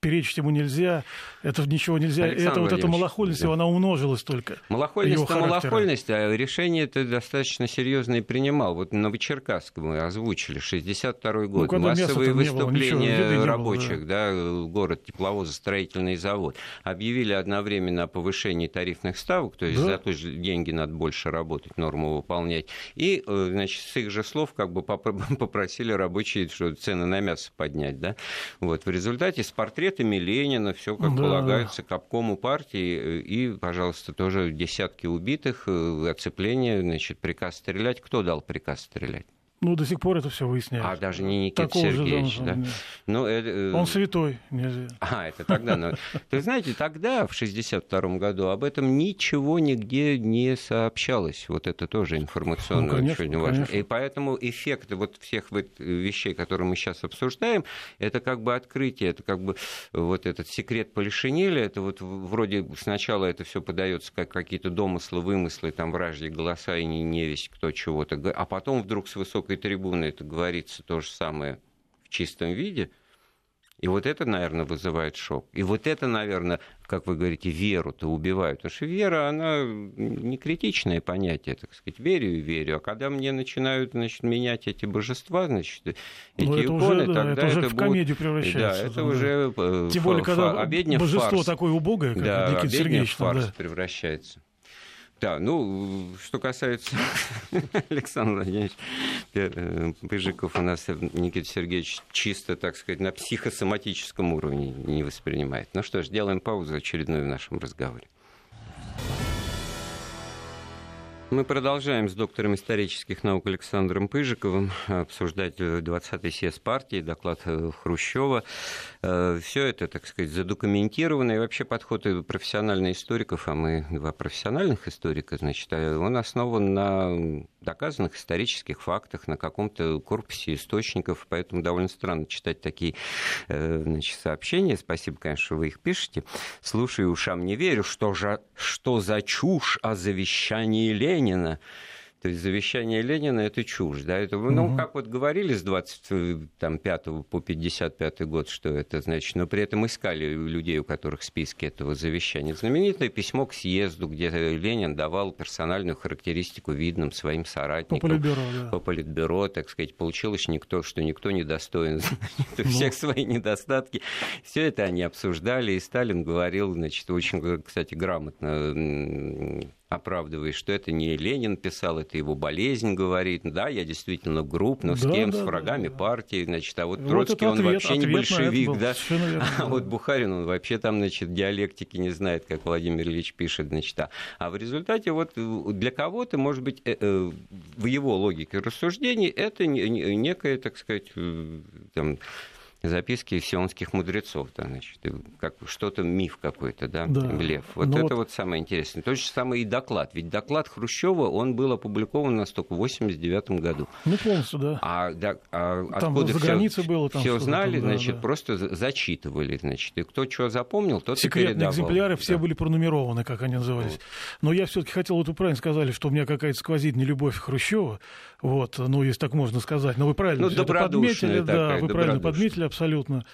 перечить ему нельзя, это ничего нельзя. Александр это вот эта малохольность, да. она умножилась только. Малохольность это малохольность, а решение это достаточно серьезное принимал. Вот на Новочеркасск мы озвучили, 62 год, ну, массовые выступления было, ничего, рабочих, было, да. да, город, тепловозостроительный завод. Объявили одновременно о повышении тарифных ставок, то есть да. за то же деньги надо больше работать, норму выполнять. И, э, значит, с их же слов как бы попросили рабочие, что цены на мясо поднять, да. Вот, в результате с портрета портретами Ленина, все как да. полагается к обкому партии, и, пожалуйста, тоже десятки убитых, оцепление, значит, приказ стрелять. Кто дал приказ стрелять? Ну, до сих пор это все выясняется. А даже не Никита Такого Сергеевич, да? Ну. Э, Он святой. А, это тогда. Но... Вы знаете, тогда, в 1962 году, об этом ничего нигде не сообщалось. Вот это тоже информационно ну, конечно, очень важно. Конечно. И поэтому эффект вот всех вот вещей, которые мы сейчас обсуждаем, это как бы открытие, это как бы вот этот секрет Полишинеля, это вот вроде сначала это все подается как какие-то домыслы, вымыслы, там вражьи голоса и не, не весь кто чего-то, а потом вдруг с высокой высокой трибуны это говорится то же самое в чистом виде. И вот это, наверное, вызывает шок. И вот это, наверное, как вы говорите, веру-то убивают. Потому что вера, она не критичное понятие, так сказать. Верю и верю. А когда мне начинают значит, менять эти божества, значит, эти ну, иконы, уже, тогда да, это, это уже в комедию превращается. Да, это да. уже э, Тем более, когда божество фарс. такое убогое, как да, Никита Сергеевич. фарс да. превращается. Да, ну, что касается Александра Владимировича э, Пыжиков, у нас Никита Сергеевич чисто, так сказать, на психосоматическом уровне не воспринимает. Ну что ж, делаем паузу очередную в нашем разговоре. Мы продолжаем с доктором исторических наук Александром Пыжиковым обсуждать 20-й съезд партии, доклад э, Хрущева. Э, Все это, так сказать, задокументировано. И вообще подход профессиональных историков, а мы два профессиональных историка, значит, э, он основан на доказанных исторических фактах, на каком-то корпусе источников. Поэтому довольно странно читать такие значит, сообщения. Спасибо, конечно, что вы их пишете. Слушаю, ушам не верю, что, же, что за чушь о завещании Ленина Ленина. То есть завещание Ленина это чушь. Да? Это, ну, угу. как вот говорили с 25 по 55 год, что это значит, но при этом искали людей, у которых списки этого завещания. Знаменитое письмо к съезду, где Ленин давал персональную характеристику видным своим соратникам. По политбюро, да. По политбюро, так сказать. Получилось никто, что никто не достоин ну. всех свои недостатки. Все это они обсуждали, и Сталин говорил, значит, очень, кстати, грамотно оправдываясь, что это не Ленин писал, это его болезнь говорит. Да, я действительно груб, но да, с кем? Да, с врагами да, да. партии, значит, а вот, вот Троцкий, он ответ, вообще не большевик, да. А вот Бухарин, он вообще там, значит, диалектики не знает, как Владимир Ильич пишет, значит, а, а в результате вот для кого-то, может быть, э, э, в его логике рассуждений это некое, так сказать, э, там, записки сионских мудрецов, да, значит, как что-то миф какой-то, да, да. блеф. Вот Но ну это вот... вот самое интересное. То же самое и доклад. Ведь доклад Хрущева, он был опубликован на столько в 89 году. Ну, полностью, да. А, да, а там откуда за границей было там все знали, там, да, значит, да. просто зачитывали, значит, и кто что запомнил, тот Секретные и передавал. экземпляры все были пронумерованы, как они назывались. Вот. Но я все-таки хотел, вот вы правильно сказали, что у меня какая-то сквозит нелюбовь Хрущева, вот, ну, если так можно сказать. Но вы правильно ну, это подметили, да, вы правильно подметили абсолютно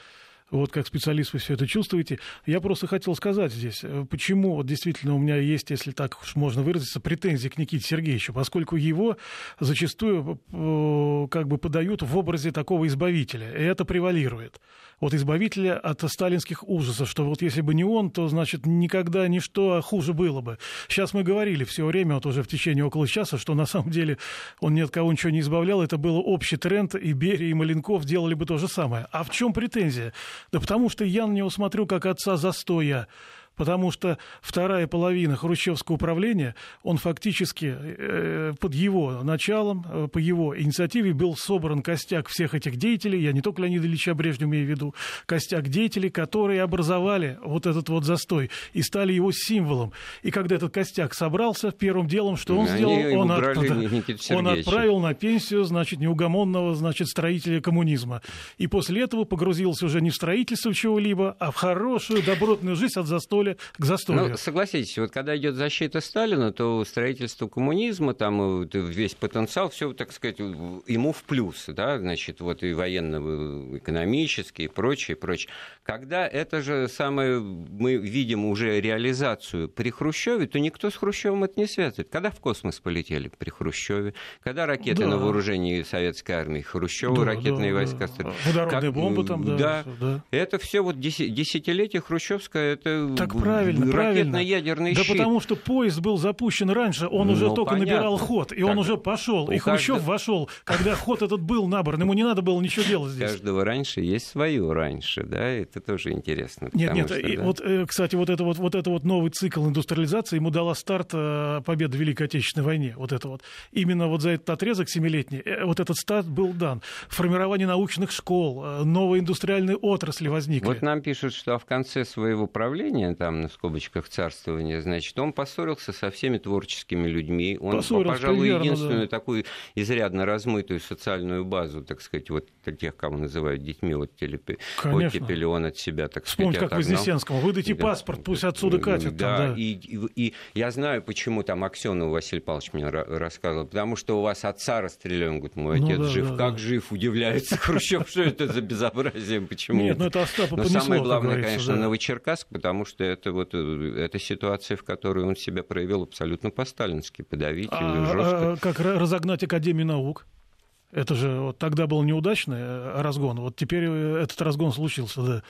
вот как специалист вы все это чувствуете. Я просто хотел сказать здесь, э, почему вот действительно у меня есть, если так уж можно выразиться, претензии к Никите Сергеевичу, поскольку его зачастую э, как бы подают в образе такого избавителя, и это превалирует. Вот избавителя от сталинских ужасов, что вот если бы не он, то, значит, никогда ничто хуже было бы. Сейчас мы говорили все время, вот уже в течение около часа, что на самом деле он ни от кого ничего не избавлял, это был общий тренд, и Берия, и Маленков делали бы то же самое. А в чем претензия? Да потому что я на него смотрю как отца застоя потому что вторая половина хрущевского управления, он фактически э, под его началом, э, по его инициативе был собран костяк всех этих деятелей, я не только Леонида Ильича Брежнева имею в виду, костяк деятелей, которые образовали вот этот вот застой и стали его символом. И когда этот костяк собрался, первым делом, что он Они сделал, он, от, он отправил на пенсию, значит, неугомонного, значит, строителя коммунизма. И после этого погрузился уже не в строительство чего-либо, а в хорошую, добротную жизнь от застоя застоля к застолью. Ну, согласитесь, вот когда идет защита Сталина, то строительство коммунизма, там весь потенциал, все, так сказать, ему в плюс, да, значит, вот и военно-экономический, и прочее, прочее. Когда это же самое, мы видим уже реализацию при Хрущеве, то никто с Хрущевым это не связывает. Когда в космос полетели при Хрущеве, когда ракеты да. на вооружении советской армии, Хрущева да, ракетные да, войска. Да. Водородные как, бомбы там, да. Да, да. это все вот десятилетие хрущевское, это так как правильно, правильно. ядерный да щит. потому что поезд был запущен раньше, он Ну, уже только понятно. набирал ход, и Так, он уже пошел, и Хрущев каждого- вошел, когда ход этот был набран, ему не надо было ничего делать У здесь. каждого раньше есть свое раньше, да, это тоже интересно. Нет, нет, что, и да. вот, э, кстати, вот это вот, вот это вот новый цикл индустриализации ему дала старт э, победы в Великой Отечественной войне. Вот это вот. Именно вот за этот отрезок семилетний, э, вот этот старт был дан. Формирование научных школ, новые индустриальные отрасли возникли. Вот нам пишут, что в конце своего правления, там, на скобочках царствования, значит, он поссорился со всеми творческими людьми. Он, Поссорился, пожалуй, примерно, единственную да. такую изрядно размытую социальную базу, так сказать, вот тех, кого называют детьми оттепели, Конечно. оттепели он от себя, так Вспомнить, сказать, как отогнал. Вознесенскому. Выдайте Да. паспорт, пусть отсюда катят. Да, там, да. И, и, и я знаю, почему там Аксенов Василий Павлович мне ра- рассказывал. Потому что у вас отца расстреляли. Он говорит, мой Ну отец да, жив. да, как да. жив? Удивляется Хрущев, что это за безобразие, почему? Нет, ну это Остапа Но самое как главное, конечно. Новочеркасск, потому что это вот э, это ситуация, в которой он себя проявил абсолютно по-сталински, подавительно, А, жестко. а, как ра- разогнать Академию наук? Это же вот тогда был неудачный э, разгон. Вот теперь э, этот разгон случился, да.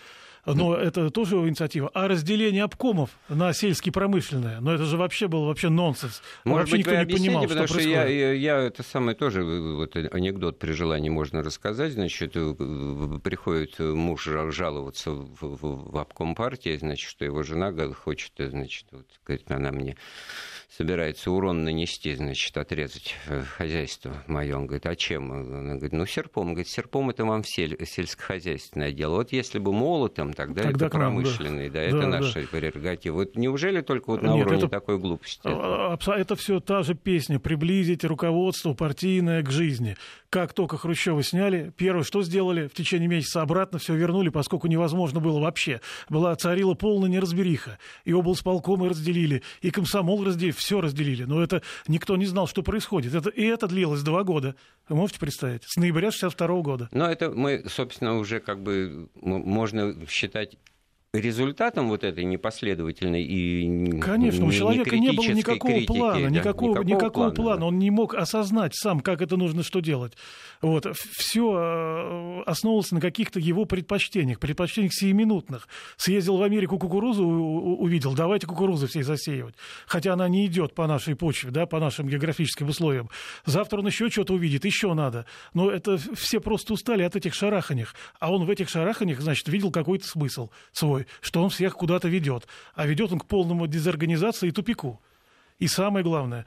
Но это тоже его инициатива. А разделение обкомов на сельско-промышленное, но это же вообще был вообще нонсенс. Может вообще быть, никто не понимал, потому что что я, я, я это самое тоже, э, вот э, анекдот при желании можно рассказать. Значит, э, э, приходит муж жал- жаловаться в, в, в обком партии, значит, что его жена хочет, э, значит, вот, говорит, она мне собирается урон нанести, значит, отрезать хозяйство мое. Он говорит, а чем? Она говорит, ну, серпом. Он говорит, серпом это вам сель- сельскохозяйственное дело. Вот если бы молотом, тогда, Тогда это да. промышленный, да, Да, это да. наша прерогатива. Вот неужели только вот на Нет, уровне это- такой глупости? А, абсо- Это все та же песня «Приблизить руководство партийное к жизни». Как только Хрущева сняли, первое, что сделали, в течение месяца обратно все вернули, поскольку невозможно было вообще. Была, царила полная неразбериха. И облсполкомы разделили, и комсомол разделили, все разделили. Но это никто не знал, что происходит. Это, и это длилось два года. Вы можете представить? С ноября 62 года. Но это мы, собственно, уже как бы можно считать результатом вот этой непоследовательной и Конечно, у не- человека не было некритической никакого критики, плана, да, никакого, никакого, плана. да. Он не мог осознать сам, как это нужно что делать. Вот. Все основывалось на каких-то его предпочтениях, предпочтениях сиюминутных. Съездил в Америку кукурузу, увидел, давайте кукурузу всей засеивать. Хотя она не идет по нашей почве, да, по нашим географическим условиям. Завтра он еще что-то увидит, еще надо. Но это все просто устали от этих шараханих. А он в этих шараханиях, значит, видел какой-то смысл свой, что он всех куда-то ведет. А ведет он к полному дезорганизации и тупику. И самое главное,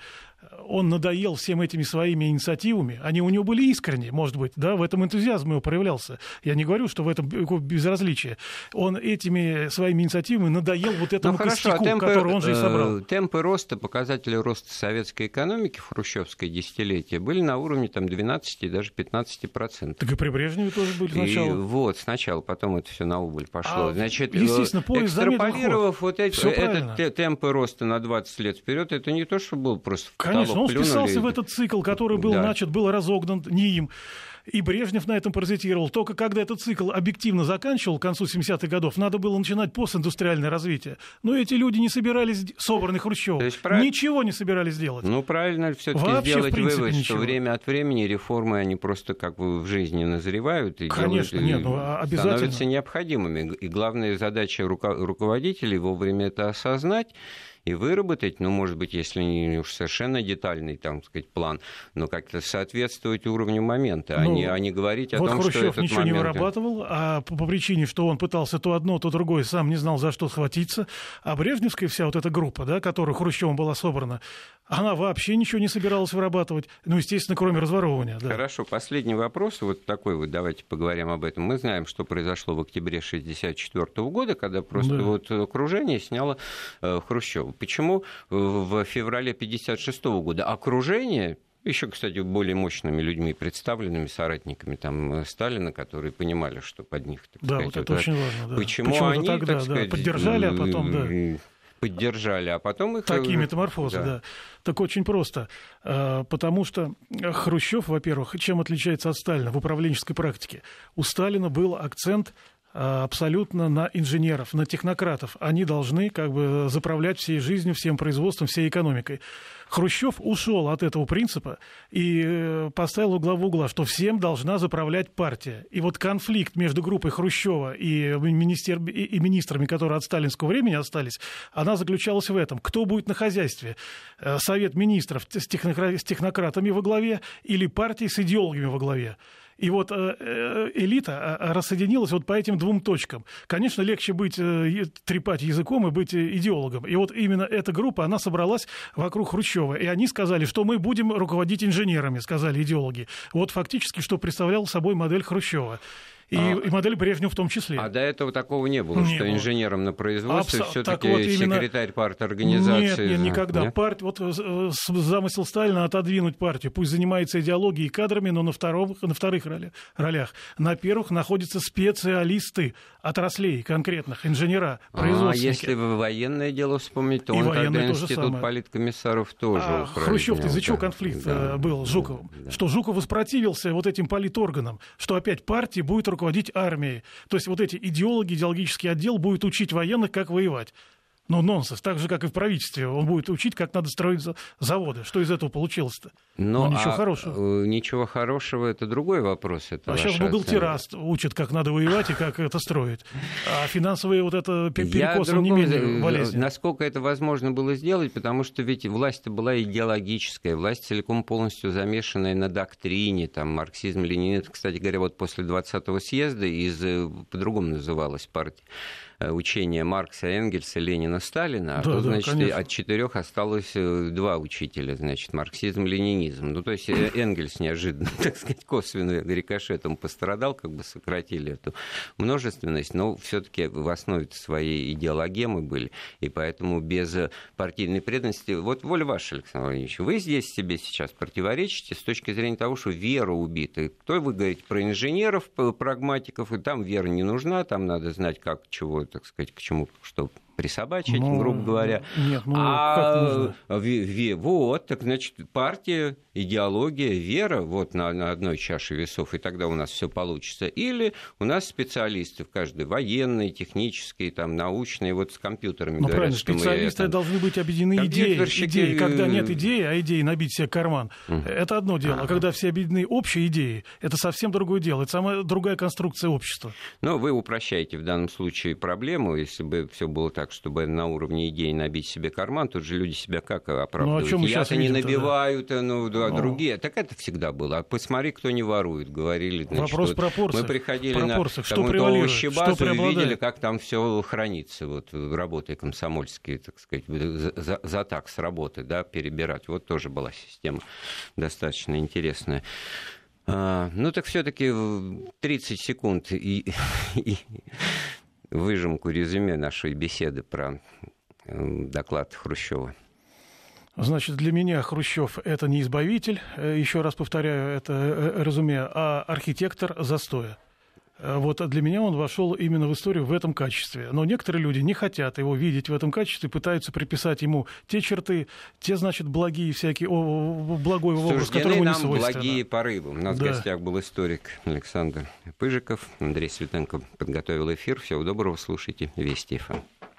он надоел всем этими своими инициативами. Они у него были искренние, может быть, да, в этом энтузиазм его проявлялся. Я не говорю, что в этом безразличие. Он этими своими инициативами надоел вот этому Ну хорошо, а костяку, темпы, который он же и э, собрал. темпы роста, показатели роста советской экономики в хрущевское десятилетие были на уровне там, 12 и даже 15 процентов. Так и при Брежневе тоже были И сначала. вот сначала, потом это все на убыль пошло. А, Значит, естественно, э, поезд замедлил экстраполировав вот эти, этот темпы роста на 20 лет вперед, это не то, что был просто в Конечно, он плюнули. вписался в этот цикл, который был Да. начат, был разогнан не им. И Брежнев на этом паразитировал. Только когда этот цикл объективно заканчивал к концу 70-х годов, надо было начинать постиндустриальное развитие. Но эти люди не собирались, То есть прав- ничего не собирались делать. Ну, правильно все-таки сделать вывод, ничего. что время от времени реформы, они просто как бы в жизни назревают и Конечно, делают, и нет, ну, а обязательно. становятся необходимыми. И главная задача руко- руководителей вовремя это осознать и выработать, ну, может быть, если не уж совершенно детальный, там, сказать, план, но как-то соответствовать уровню момента, а, Ну, не, а не говорить о вот том, Хрущев что этот ничего не момент... вырабатывал, а по, по причине, что он пытался то одно, то другое, сам не знал, за что схватиться. А Брежневская вся вот эта группа, да, которая Хрущевым была собрана, она вообще ничего не собиралась вырабатывать. Ну, естественно, кроме разворовывания. Да. Хорошо, последний вопрос, вот такой вот, давайте поговорим об этом. Мы знаем, что произошло в октябре 1964 года, когда просто Да. вот окружение сняло э, Хрущева. Почему в феврале 1956 года окружение еще, кстати, более мощными людьми, представленными соратниками там, э, Сталина, которые понимали, что под них, так Да, сказать, вот это очень важно. Да. Почему Почему-то они, тогда, так да, сказать, поддержали, а потом, да. Поддержали, а потом их... э, Такие метаморфозы, да. Так очень просто. А, Потому что Хрущев, во-первых, чем отличается от Сталина в управленческой практике? У Сталина был акцент абсолютно на инженеров, на технократов. Они должны как бы заправлять всей жизнью, всем производством, всей экономикой. Хрущев ушел от этого принципа и э, поставил у главу угла, что всем должна заправлять партия. И вот конфликт между группой Хрущева и, министер, и министрами, которые от сталинского времени остались, она заключалась в этом. Кто будет на хозяйстве? Э, Совет министров с технократами во главе или партии с идеологами во главе? И вот э, э, элита а, рассоединилась вот по этим двум точкам. Конечно, легче быть, э, трепать языком и быть идеологом. И вот именно эта группа, она собралась вокруг Хрущева. И они сказали, что мы будем руководить инженерами, сказали идеологи. Вот фактически, что представлял собой модель Хрущева. И, а, и модель Брежнева в том числе. А до этого такого не было, не что было. инженером на производстве Абс... все-таки вот секретарь именно... организации. Нет, нет, никогда. Нет? Парт... Вот э, замысел Сталина отодвинуть партию. Пусть занимается идеологией и кадрами, но на, втором, на вторых ролях. На первых находятся специалисты отраслей конкретных, инженера, производственники. А если вы военное дело вспомнить, то и он тогда институт политкомиссаров тоже а, Хрущев, из-за чего конфликт да, э, был с Жуковым? Да. Что Жуков воспротивился вот этим политорганам, что опять партия будет руководить армией. То есть вот эти идеологи, идеологический отдел будет учить военных, как воевать. Ну, нонсенс. Так же, как и в правительстве. Он будет учить, как надо строить заводы. Что из этого получилось-то? Но, ну, ничего а, хорошего. Э, ничего хорошего – это другой вопрос. Это а сейчас бухгалтера учат, как надо воевать и как это строить. А финансовые вот это перекос, не менее болезнь. Насколько это возможно было сделать, потому что ведь власть была идеологическая, власть целиком полностью замешанная на доктрине, там, марксизм, ленинизм. Кстати говоря, вот после 20-го съезда из, э, по-другому называлась партия Э, учения Маркса, Энгельса, Ленина, Сталина, а да, то, да, значит, конечно. от четырех осталось э, два учителя, значит, марксизм, ленинизм. Ну, то есть э, Энгельс неожиданно, так сказать, косвенно рикошетом пострадал, как бы сократили эту множественность, но все-таки в основе своей идеологемы были, и поэтому без партийной преданности... Вот воля ваша, Александр Владимирович, вы здесь себе сейчас противоречите с точки зрения того, что вера убита. Кто вы говорите про инженеров, прагматиков, и там вера не нужна, там надо знать, как, чего так сказать, к чему, что присобачить, ну, грубо говоря. Нет, ну а, как нужно? Вот, так значит, партия, идеология, вера вот на, на одной чаше весов, и тогда у нас все получится. Или у нас специалисты в каждой, военные, технические, там, научные, вот с компьютерами ну, говорят, что специалисты мы, там, должны быть объединены идеей, идеей. Когда нет идеи, а идеи набить себе карман, угу. это одно дело. А когда все объединены общей идеей, это совсем другое дело. Это самая другая конструкция общества. Но вы упрощаете в данном случае проблему, если бы все было так, чтобы на уровне идей набить себе карман, тут же люди себя как оправдывают? Ну, а Я-то не набивают, да? ну, да, ну. другие. Так это всегда было. А посмотри, кто не ворует, говорили. Значит, Вопрос вот пропорций. Мы приходили на что овощебазу и видели, как там все хранится, вот, работы комсомольские, так сказать, за, за, за так с работы, да, перебирать. Вот тоже была система достаточно интересная. А, ну так все-таки 30 секунд и, и выжимку резюме нашей беседы про э, доклад Хрущева. Значит, для меня Хрущев это не избавитель, э, еще раз повторяю это э, резюме, а архитектор застоя. Э, вот для меня он вошел именно в историю в этом качестве. Но некоторые люди не хотят его видеть в этом качестве, пытаются приписать ему те черты, те, значит, благие всякие, о, благой образ, который ему не свойственно. благие порывы. У нас да. в гостях был историк Александр Пыжиков. Андрей Светенко подготовил эфир. Всего доброго, слушайте Вести ФМ.